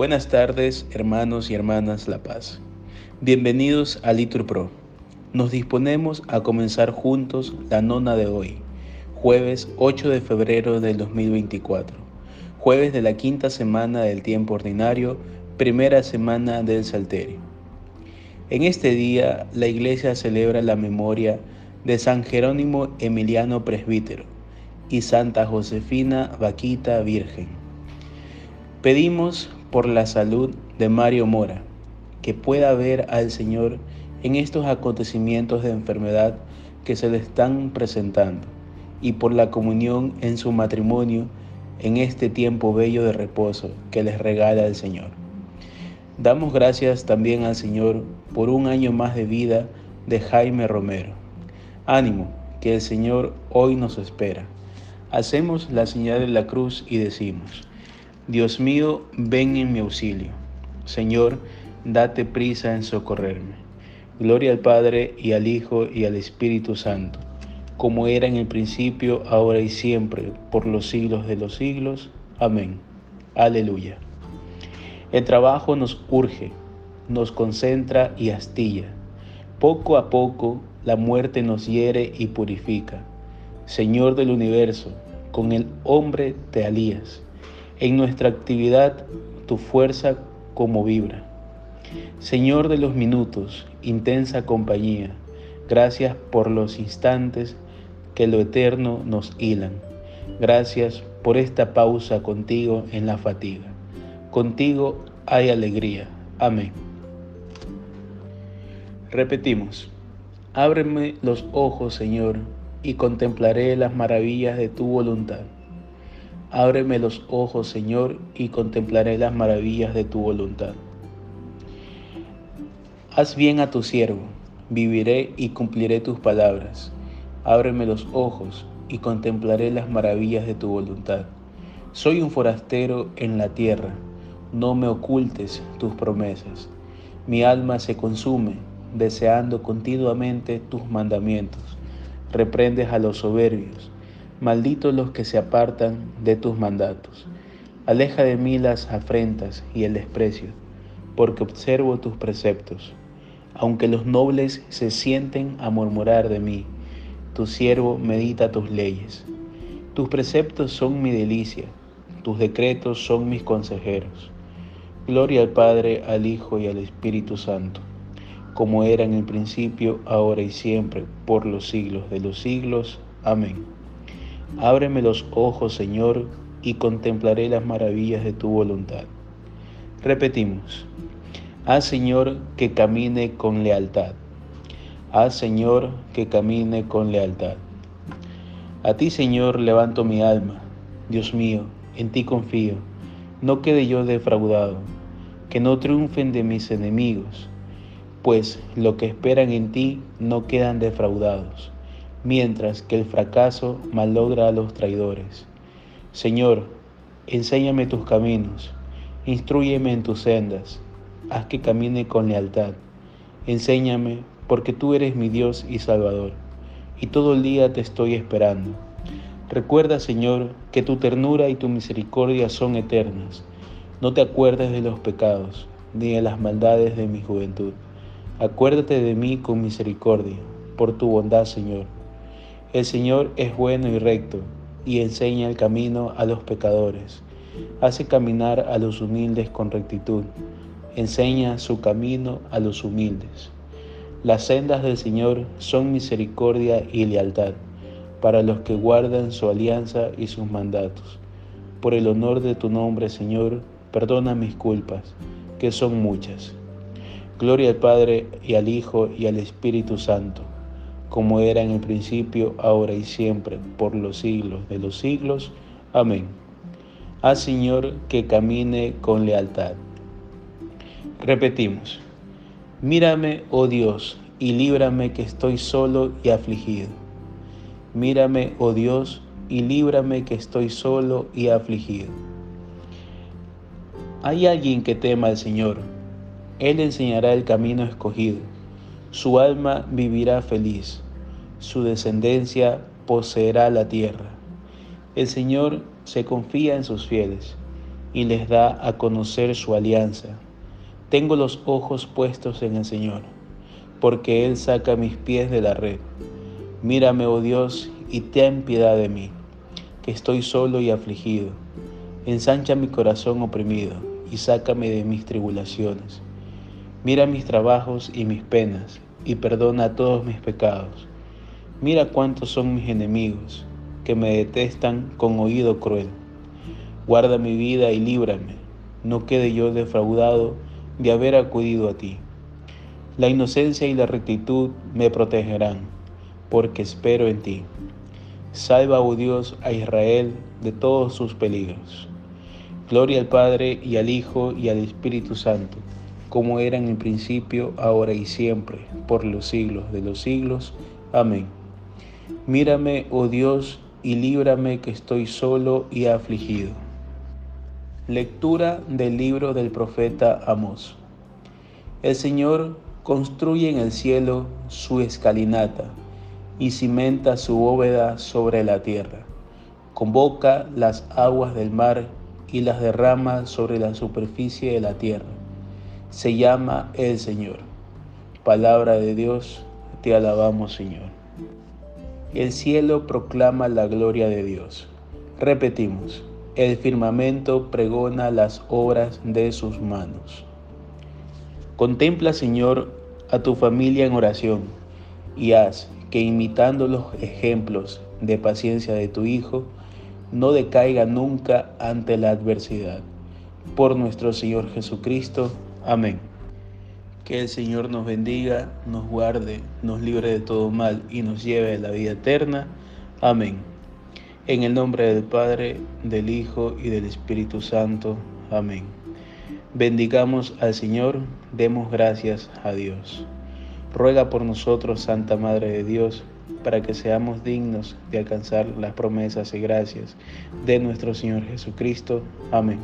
Buenas tardes, hermanos y hermanas La Paz. Bienvenidos a Litur Pro. Nos disponemos a comenzar juntos la nona de hoy, jueves 8 de febrero del 2024, jueves de la quinta semana del tiempo ordinario, primera semana del Salterio. En este día la Iglesia celebra la memoria de San Jerónimo Emiliano Presbítero y Santa Josefina Vaquita Virgen. Pedimos por la salud de Mario Mora, que pueda ver al Señor en estos acontecimientos de enfermedad que se le están presentando y por la comunión en su matrimonio en este tiempo bello de reposo que les regala el Señor. Damos gracias también al Señor por un año más de vida de Jaime Romero. Ánimo, que el Señor hoy nos espera. Hacemos la señal de la cruz y decimos, Dios mío, ven en mi auxilio. Señor, date prisa en socorrerme. Gloria al Padre y al Hijo y al Espíritu Santo, como era en el principio, ahora y siempre, por los siglos de los siglos. Amén. Aleluya. El trabajo nos urge, nos concentra y astilla. Poco a poco la muerte nos hiere y purifica. Señor del universo, con el hombre te alías en nuestra actividad tu fuerza como vibra. Señor de los minutos, intensa compañía, gracias por los instantes que lo eterno nos hilan. Gracias por esta pausa contigo en la fatiga. Contigo hay alegría. Amén. Repetimos, ábreme los ojos, Señor, y contemplaré las maravillas de tu voluntad. Ábreme los ojos, Señor, y contemplaré las maravillas de tu voluntad. Haz bien a tu siervo, viviré y cumpliré tus palabras. Ábreme los ojos y contemplaré las maravillas de tu voluntad. Soy un forastero en la tierra, no me ocultes tus promesas. Mi alma se consume, deseando continuamente tus mandamientos. Reprendes a los soberbios malditos los que se apartan de tus mandatos. Aleja de mí las afrentas y el desprecio, porque observo tus preceptos. Aunque los nobles se sienten a murmurar de mí, tu siervo medita tus leyes. Tus preceptos son mi delicia, tus decretos son mis consejeros. Gloria al Padre, al Hijo y al Espíritu Santo, como era en el principio, ahora y siempre, por los siglos de los siglos. Amén. Ábreme los ojos, Señor, y contemplaré las maravillas de tu voluntad. Repetimos, haz, Señor, que camine con lealtad. Haz, Señor, que camine con lealtad. A ti, Señor, levanto mi alma. Dios mío, en ti confío. No quede yo defraudado, que no triunfen de mis enemigos, pues lo que esperan en ti no quedan defraudados mientras que el fracaso malogra a los traidores. Señor, enséñame tus caminos, instruyeme en tus sendas, haz que camine con lealtad. Enséñame, porque tú eres mi Dios y Salvador, y todo el día te estoy esperando. Recuerda, Señor, que tu ternura y tu misericordia son eternas. No te acuerdes de los pecados, ni de las maldades de mi juventud. Acuérdate de mí con misericordia, por tu bondad, Señor el Señor es bueno y recto, y enseña el camino a los pecadores. Hace caminar a los humildes con rectitud. Enseña su camino a los humildes. Las sendas del Señor son misericordia y lealtad para los que guardan su alianza y sus mandatos. Por el honor de tu nombre, Señor, perdona mis culpas, que son muchas. Gloria al Padre y al Hijo y al Espíritu Santo como era en el principio, ahora y siempre, por los siglos de los siglos. Amén. Haz, Señor, que camine con lealtad. Repetimos, mírame, oh Dios, y líbrame que estoy solo y afligido. Mírame, oh Dios, y líbrame que estoy solo y afligido. Hay alguien que tema al Señor. Él enseñará el camino escogido su alma vivirá feliz, su descendencia poseerá la tierra. El Señor se confía en sus fieles, y les da a conocer su alianza. Tengo los ojos puestos en el Señor, porque Él saca mis pies de la red. Mírame, oh Dios, y ten piedad de mí, que estoy solo y afligido. Ensancha mi corazón oprimido y sácame de mis tribulaciones. Mira mis trabajos y mis penas, y perdona todos mis pecados. Mira cuántos son mis enemigos, que me detestan con oído cruel. Guarda mi vida y líbrame, no quede yo defraudado de haber acudido a ti. La inocencia y la rectitud me protegerán, porque espero en ti. Salva, oh Dios, a Israel de todos sus peligros. Gloria al Padre y al Hijo y al Espíritu Santo, como era en el principio, ahora y siempre, por los siglos de los siglos. Amén. Mírame, oh Dios, y líbrame que estoy solo y afligido. Lectura del libro del profeta Amós. El Señor construye en el cielo su escalinata y cimenta su bóveda sobre la tierra. Convoca las aguas del mar y las derrama sobre la superficie de la tierra. Se llama el Señor. Palabra de Dios, te alabamos Señor. El cielo proclama la gloria de Dios. Repetimos. El firmamento pregona las obras de sus manos. Contempla, Señor, a tu familia en oración y haz que imitando los ejemplos de paciencia de tu Hijo, no decaiga nunca ante la adversidad. Por nuestro Señor Jesucristo. Amén. Que el Señor nos bendiga, nos guarde, nos libre de todo mal y nos lleve a la vida eterna. Amén. En el nombre del Padre, del Hijo y del Espíritu Santo. Amén. Bendigamos al Señor, demos gracias a Dios. Ruega por nosotros, Santa Madre de Dios, para que seamos dignos de alcanzar las promesas y gracias de nuestro Señor Jesucristo. Amén.